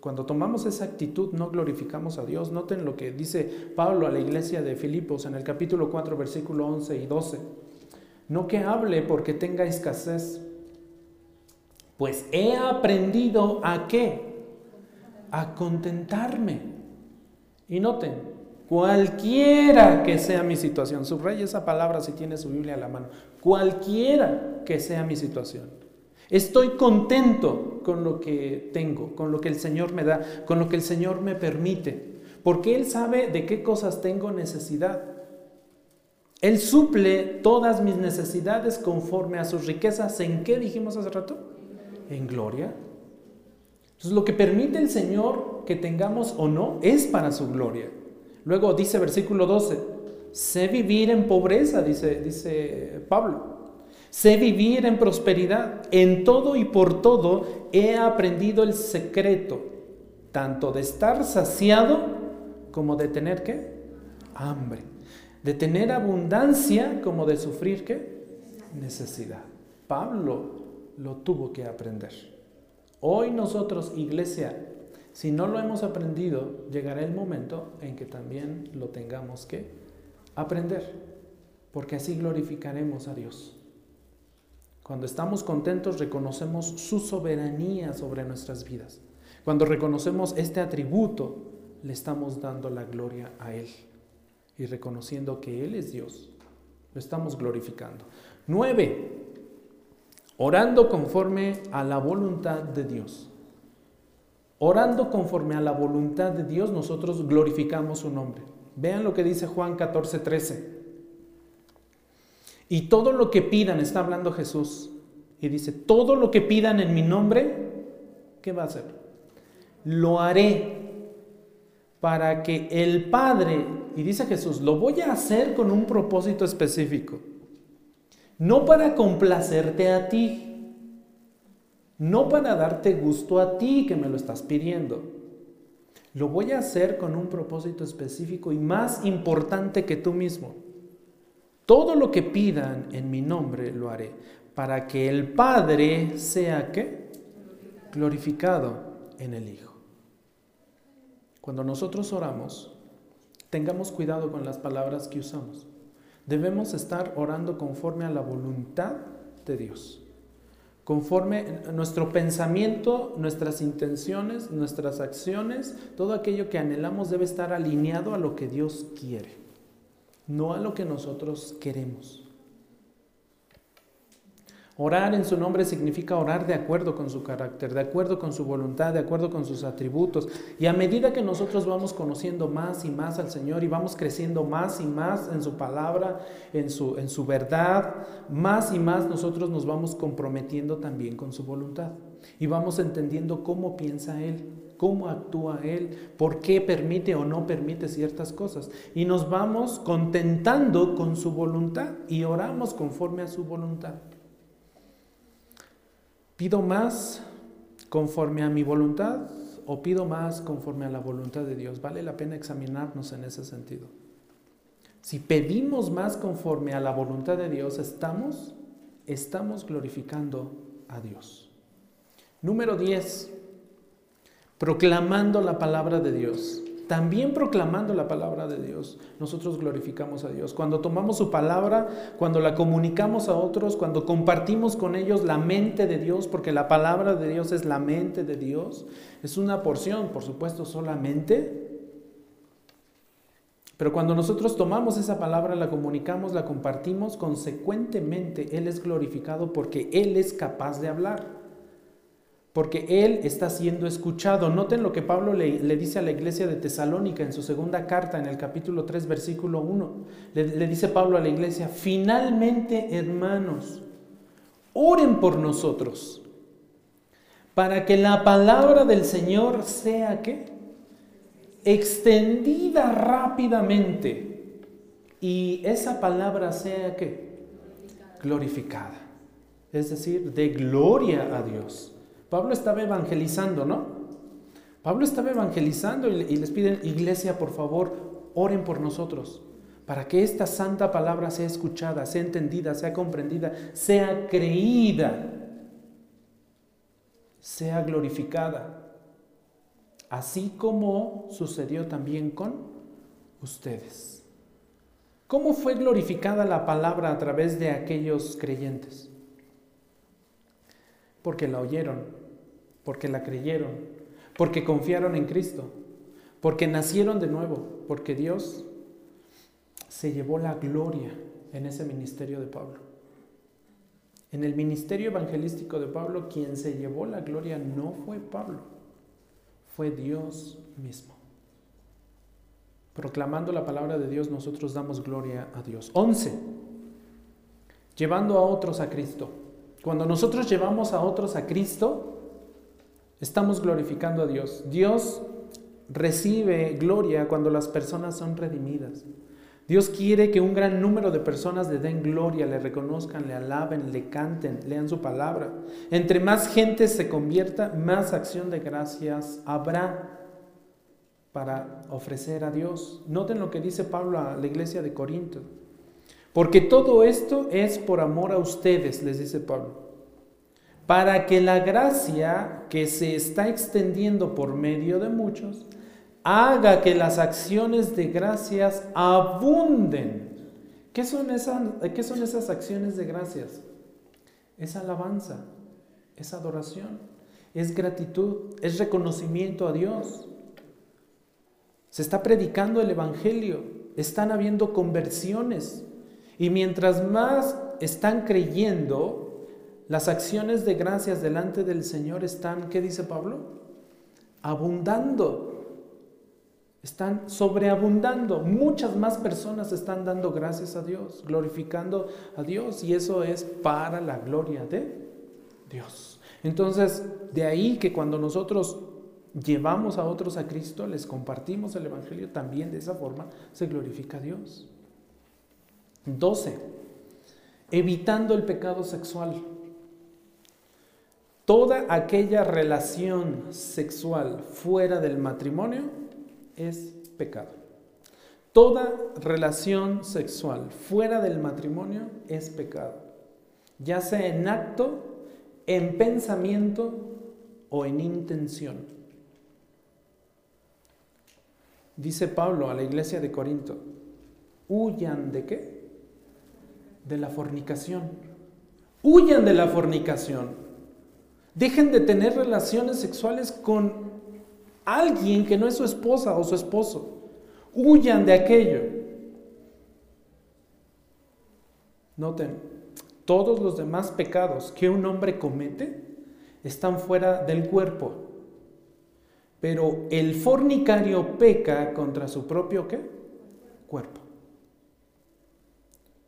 Cuando tomamos esa actitud no glorificamos a Dios. Noten lo que dice Pablo a la iglesia de Filipos en el capítulo 4, versículo 11 y 12. No que hable porque tenga escasez, pues he aprendido a qué? A contentarme. Y noten, cualquiera que sea mi situación, subraya esa palabra si tiene su Biblia a la mano, cualquiera que sea mi situación Estoy contento con lo que tengo, con lo que el Señor me da, con lo que el Señor me permite, porque Él sabe de qué cosas tengo necesidad. Él suple todas mis necesidades conforme a sus riquezas. ¿En qué dijimos hace rato? En gloria. Entonces lo que permite el Señor que tengamos o no es para su gloria. Luego dice versículo 12, sé vivir en pobreza, dice, dice Pablo. Sé vivir en prosperidad. En todo y por todo he aprendido el secreto, tanto de estar saciado como de tener qué? Hambre. De tener abundancia como de sufrir qué? Necesidad. Pablo lo tuvo que aprender. Hoy nosotros, iglesia, si no lo hemos aprendido, llegará el momento en que también lo tengamos que aprender, porque así glorificaremos a Dios. Cuando estamos contentos reconocemos su soberanía sobre nuestras vidas. Cuando reconocemos este atributo, le estamos dando la gloria a Él y reconociendo que Él es Dios. Lo estamos glorificando. Nueve, orando conforme a la voluntad de Dios. Orando conforme a la voluntad de Dios, nosotros glorificamos su nombre. Vean lo que dice Juan 14, 13. Y todo lo que pidan, está hablando Jesús, y dice, todo lo que pidan en mi nombre, ¿qué va a hacer? Lo haré para que el Padre, y dice Jesús, lo voy a hacer con un propósito específico, no para complacerte a ti, no para darte gusto a ti que me lo estás pidiendo. Lo voy a hacer con un propósito específico y más importante que tú mismo. Todo lo que pidan en mi nombre lo haré, para que el Padre sea ¿qué? glorificado en el Hijo. Cuando nosotros oramos, tengamos cuidado con las palabras que usamos. Debemos estar orando conforme a la voluntad de Dios. Conforme nuestro pensamiento, nuestras intenciones, nuestras acciones, todo aquello que anhelamos debe estar alineado a lo que Dios quiere no a lo que nosotros queremos. Orar en su nombre significa orar de acuerdo con su carácter, de acuerdo con su voluntad, de acuerdo con sus atributos. Y a medida que nosotros vamos conociendo más y más al Señor y vamos creciendo más y más en su palabra, en su, en su verdad, más y más nosotros nos vamos comprometiendo también con su voluntad. Y vamos entendiendo cómo piensa Él, cómo actúa Él, por qué permite o no permite ciertas cosas. Y nos vamos contentando con su voluntad y oramos conforme a su voluntad. ¿Pido más conforme a mi voluntad o pido más conforme a la voluntad de Dios? Vale la pena examinarnos en ese sentido. si pedimos más conforme a la voluntad de Dios, estamos, estamos glorificando a Dios. Número 10, proclamando la palabra de Dios. También proclamando la palabra de Dios, nosotros glorificamos a Dios. Cuando tomamos su palabra, cuando la comunicamos a otros, cuando compartimos con ellos la mente de Dios, porque la palabra de Dios es la mente de Dios, es una porción, por supuesto, solamente. Pero cuando nosotros tomamos esa palabra, la comunicamos, la compartimos, consecuentemente Él es glorificado porque Él es capaz de hablar porque Él está siendo escuchado. Noten lo que Pablo le, dice a la iglesia de Tesalónica en su segunda carta, en el capítulo 3, versículo 1. le dice Pablo a la iglesia, finalmente hermanos, oren por nosotros, para que la palabra del Señor sea que extendida rápidamente y esa palabra sea que glorificada, es decir, de gloria a Dios. Pablo estaba evangelizando, ¿no? Pablo estaba evangelizando y, les piden, iglesia, por favor, oren por nosotros, para que esta santa palabra sea escuchada, sea entendida, sea comprendida, sea creída, sea glorificada, así como sucedió también con ustedes. ¿Cómo fue glorificada la palabra a través de aquellos creyentes? Porque la oyeron, porque la creyeron, porque confiaron en Cristo, porque nacieron de nuevo, porque Dios se llevó la gloria en ese ministerio de Pablo. En el ministerio evangelístico de Pablo, quien se llevó la gloria no fue Pablo, fue Dios mismo. Proclamando la palabra de Dios, nosotros damos gloria a Dios. 11. Llevando a otros a Cristo. Cuando nosotros llevamos a otros a Cristo, Estamos glorificando a Dios. Dios recibe gloria cuando las personas son redimidas. Dios quiere que un gran número de personas le den gloria, le reconozcan, le alaben, le canten, lean su palabra. Entre más gente se convierta, más acción de gracias habrá para ofrecer a Dios. Noten lo que dice Pablo a la iglesia de Corinto. Porque todo esto es por amor a ustedes, les dice Pablo para que la gracia que se está extendiendo por medio de muchos haga que las acciones de gracias abunden. ¿Qué son, esas, ¿Qué son esas acciones de gracias? Es alabanza, es adoración, es gratitud, es reconocimiento a Dios. Se está predicando el Evangelio, están habiendo conversiones y mientras más están creyendo, las acciones de gracias delante del Señor están, ¿qué dice Pablo? Abundando. Están sobreabundando. Muchas más personas están dando gracias a Dios, glorificando a Dios. Y eso es para la gloria de Dios. Entonces, de ahí que cuando nosotros llevamos a otros a Cristo, les compartimos el Evangelio, también de esa forma se glorifica a Dios. 12. Evitando el pecado sexual. Toda aquella relación sexual fuera del matrimonio es pecado. Toda relación sexual fuera del matrimonio es pecado, ya sea en acto, en pensamiento o en intención. Dice Pablo a la iglesia de Corinto, huyan de qué? De la fornicación. Huyan de la fornicación. Dejen de tener relaciones sexuales con alguien que no es su esposa o su esposo. Huyan de aquello. Noten, todos los demás pecados que un hombre comete están fuera del cuerpo. Pero el fornicario peca contra su propio ¿qué? cuerpo.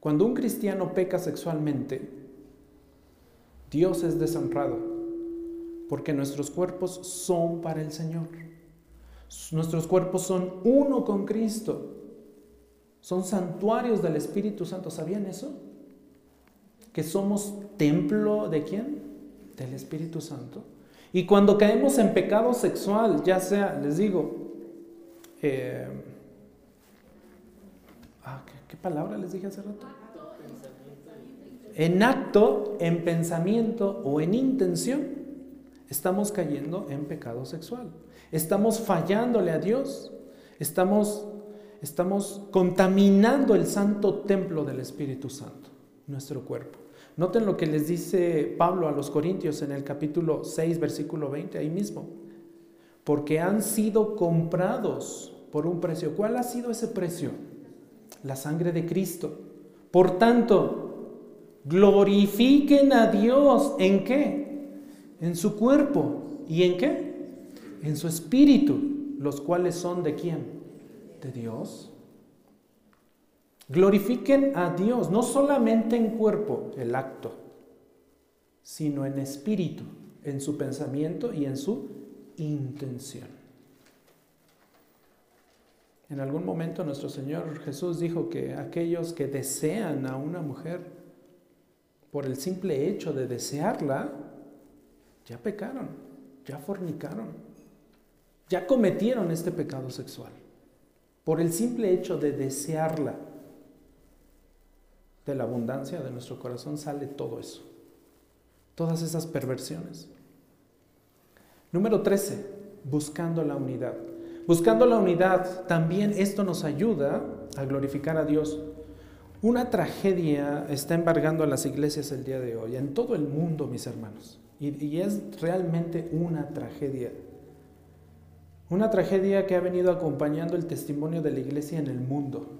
Cuando un cristiano peca sexualmente, Dios es deshonrado porque nuestros cuerpos son para el Señor. Nuestros cuerpos son uno con Cristo. Son santuarios del Espíritu Santo. ¿Sabían eso? Que somos templo de quién? Del Espíritu Santo. Y cuando caemos en pecado sexual, ya sea, les digo, eh, ah, ¿Qué palabra les dije hace rato? En acto, en pensamiento o en intención, estamos cayendo en pecado sexual. Estamos fallándole a Dios. Estamos, estamos contaminando el santo templo del Espíritu Santo, nuestro cuerpo. Noten lo que les dice Pablo a los Corintios en el capítulo 6, versículo 20, ahí mismo. Porque han sido comprados por un precio. ¿Cuál ha sido ese precio? La sangre de Cristo. Por tanto, glorifiquen a Dios en qué? En su cuerpo. ¿Y en qué? En su espíritu, los cuales son de quién? De Dios. Glorifiquen a Dios, no solamente en cuerpo, el acto, sino en espíritu, en su pensamiento y en su intención. En algún momento nuestro Señor Jesús dijo que aquellos que desean a una mujer por el simple hecho de desearla, ya pecaron, ya fornicaron, ya cometieron este pecado sexual. Por el simple hecho de desearla, de la abundancia de nuestro corazón sale todo eso, todas esas perversiones. Número 13, buscando la unidad. Buscando la unidad, también esto nos ayuda a glorificar a Dios. Una tragedia está embargando a las iglesias el día de hoy, en todo el mundo, mis hermanos. Y, es realmente una tragedia. Una tragedia que ha venido acompañando el testimonio de la iglesia en el mundo.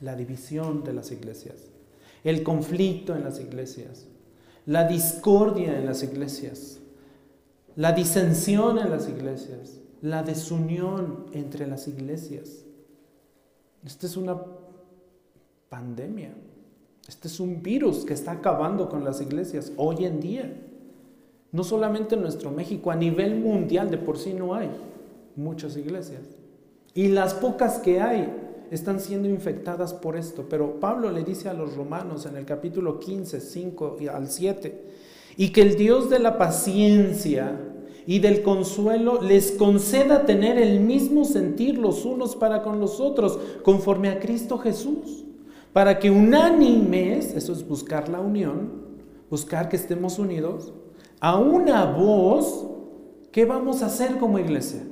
La división de las iglesias, el conflicto en las iglesias, la discordia en las iglesias, la disensión en las iglesias, la desunión entre las iglesias. Esta es una pandemia. Este es un virus que está acabando con las iglesias hoy en día. No solamente en nuestro México, a nivel mundial de por sí no hay muchas iglesias. Y las pocas que hay están siendo infectadas por esto. Pero Pablo le dice a los romanos en el capítulo 15, 5 al 7, y que el Dios de la paciencia y del consuelo les conceda tener el mismo sentir los unos para con los otros, conforme a Cristo Jesús, para que unánimes, eso es buscar la unión, buscar que estemos unidos, a una voz, ¿qué vamos a hacer como iglesia?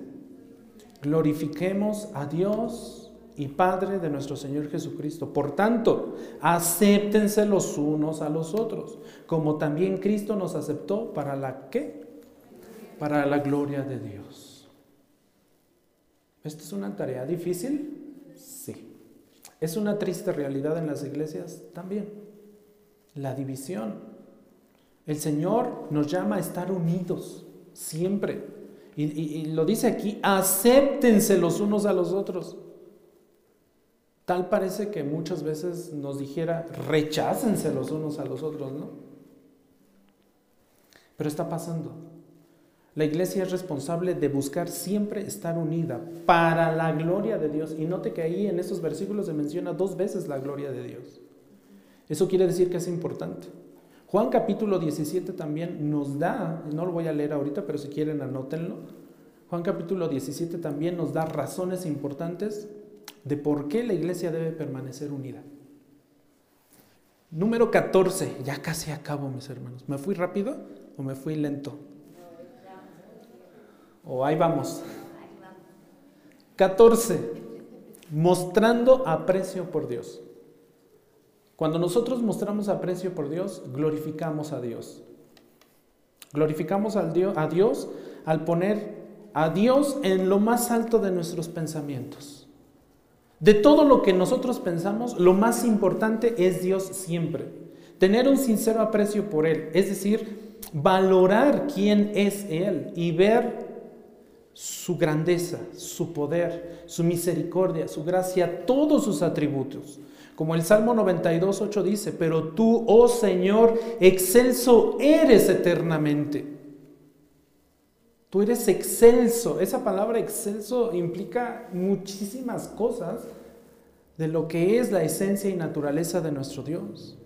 Glorifiquemos a Dios y Padre de nuestro Señor Jesucristo. Por tanto, acéptense los unos a los otros, como también Cristo nos aceptó para la qué? Para la gloria de Dios. ¿Esta es una tarea difícil? Sí. ¿Es una triste realidad en las iglesias? También. La división. El Señor nos llama a estar unidos siempre. Y, lo dice aquí, acéptense los unos a los otros. Tal parece que muchas veces nos dijera, rechácense los unos a los otros, ¿no? Pero está pasando. La iglesia es responsable de buscar siempre estar unida para la gloria de Dios. Y note que ahí en esos versículos se menciona dos veces la gloria de Dios. Eso quiere decir que es importante. Juan capítulo 17 también nos da, no lo voy a leer ahorita, pero si quieren anótenlo. Juan capítulo 17 también nos da razones importantes de por qué la iglesia debe permanecer unida. Número 14, ya casi acabo mis hermanos. ¿Me fui rápido o me fui lento? O ahí vamos. 14, mostrando aprecio por Dios. Cuando nosotros mostramos aprecio por Dios, glorificamos a Dios. Glorificamos a Dios al poner a Dios en lo más alto de nuestros pensamientos. De todo lo que nosotros pensamos, lo más importante es Dios siempre. Tener un sincero aprecio por Él, es decir, valorar quién es Él y ver su grandeza, su poder, su misericordia, su gracia, todos sus atributos. Como el Salmo 92, 8 dice, pero tú, oh Señor, excelso eres eternamente. Tú eres excelso. Esa palabra excelso implica muchísimas cosas de lo que es la esencia y naturaleza de nuestro Dios.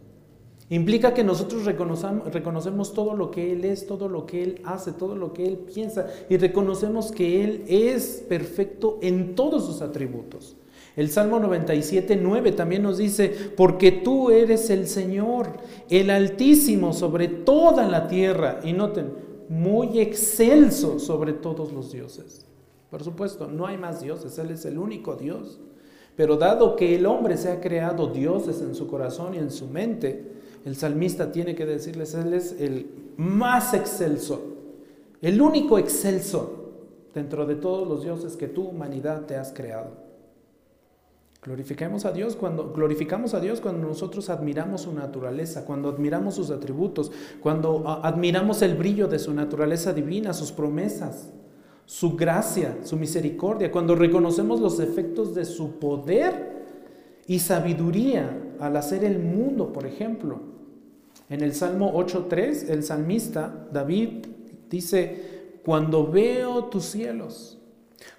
Implica que nosotros reconocemos todo lo que Él es, todo lo que Él hace, todo lo que Él piensa y reconocemos que Él es perfecto en todos sus atributos. El Salmo 97, 9 también nos dice, porque tú eres el Señor, el Altísimo sobre toda la tierra. Y noten, muy excelso sobre todos los dioses. Por supuesto, no hay más dioses, Él es el único Dios. Pero dado que el hombre se ha creado dioses en su corazón y en su mente, el salmista tiene que decirles, Él es el más excelso, el único excelso dentro de todos los dioses que tu humanidad te has creado. Glorificamos a Dios cuando glorificamos a Dios cuando nosotros admiramos su naturaleza, cuando admiramos sus atributos, cuando admiramos el brillo de su naturaleza divina, sus promesas, su gracia, su misericordia, cuando reconocemos los efectos de su poder y sabiduría al hacer el mundo, por ejemplo. En el Salmo 8:3, el salmista David dice, "Cuando veo tus cielos,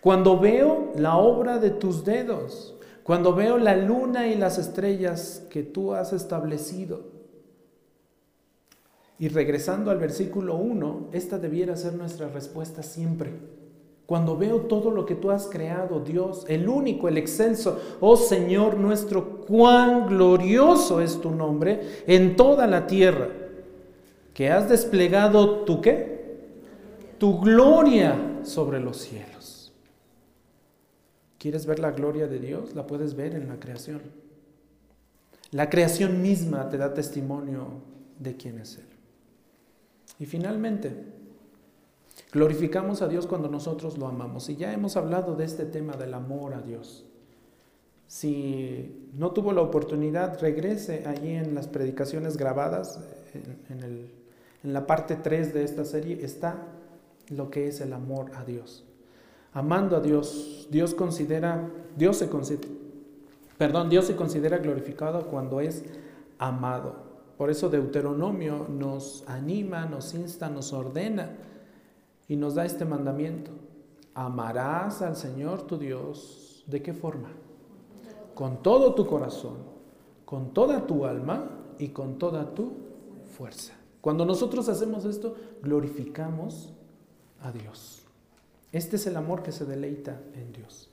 cuando veo la obra de tus dedos, cuando veo la luna y las estrellas que tú has establecido. Y regresando al versículo 1, esta debiera ser nuestra respuesta siempre. Cuando veo todo lo que tú has creado, Dios, el único, el excelso, oh Señor nuestro, cuán glorioso es tu nombre en toda la tierra, que has desplegado tu qué? Tu gloria sobre los cielos. ¿Quieres ver la gloria de Dios? La puedes ver en la creación. La creación misma te da testimonio de quién es Él. Y finalmente, glorificamos a Dios cuando nosotros lo amamos. Y ya hemos hablado de este tema del amor a Dios. Si no tuvo la oportunidad, regrese allí en las predicaciones grabadas, en, en la parte 3 de esta serie, está lo que es el amor a Dios amando a Dios. Dios considera, Dios se considera, perdón, Dios se considera glorificado cuando es amado. Por eso Deuteronomio nos anima, nos insta, nos ordena y nos da este mandamiento. Amarás al Señor tu Dios. ¿De qué forma? Con todo tu corazón, con toda tu alma y con toda tu fuerza. Cuando nosotros hacemos esto, glorificamos a Dios. Este es el amor que se deleita en Dios.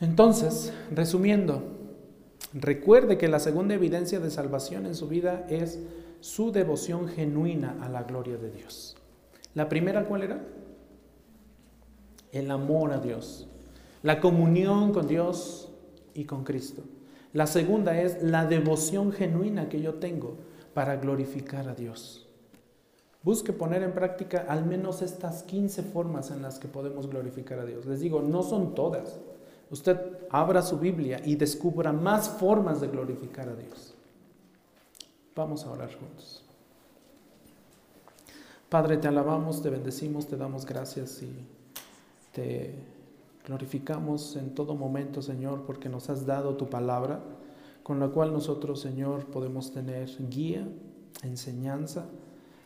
Entonces, resumiendo, recuerde que la segunda evidencia de salvación en su vida es su devoción genuina a la gloria de Dios. La primera, ¿cuál era? El amor a Dios, la comunión con Dios y con Cristo. La segunda es la devoción genuina que yo tengo para glorificar a Dios. Busque poner en práctica al menos estas 15 formas en las que podemos glorificar a Dios. Les digo, no son todas. Usted abra su Biblia y descubra más formas de glorificar a Dios. Vamos a orar juntos. Padre, te alabamos, te bendecimos, te damos gracias y te glorificamos en todo momento, Señor, porque nos has dado tu palabra, con la cual nosotros, Señor, podemos tener guía, enseñanza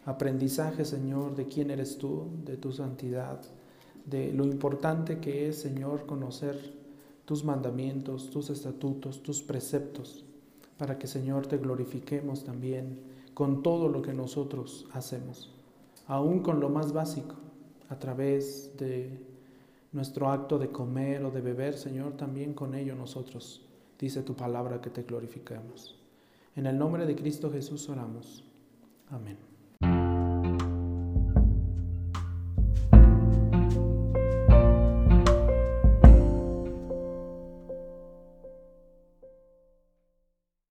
aprendizaje, Señor, de quién eres tú, de tu santidad, de lo importante que es, Señor, conocer tus mandamientos, tus estatutos, tus preceptos, para que, Señor, te glorifiquemos también con todo lo que nosotros hacemos, aún con lo más básico, a través de nuestro acto de comer o de beber, Señor, también con ello nosotros, dice tu palabra, que te glorificamos. En el nombre de Cristo Jesús oramos. Amén.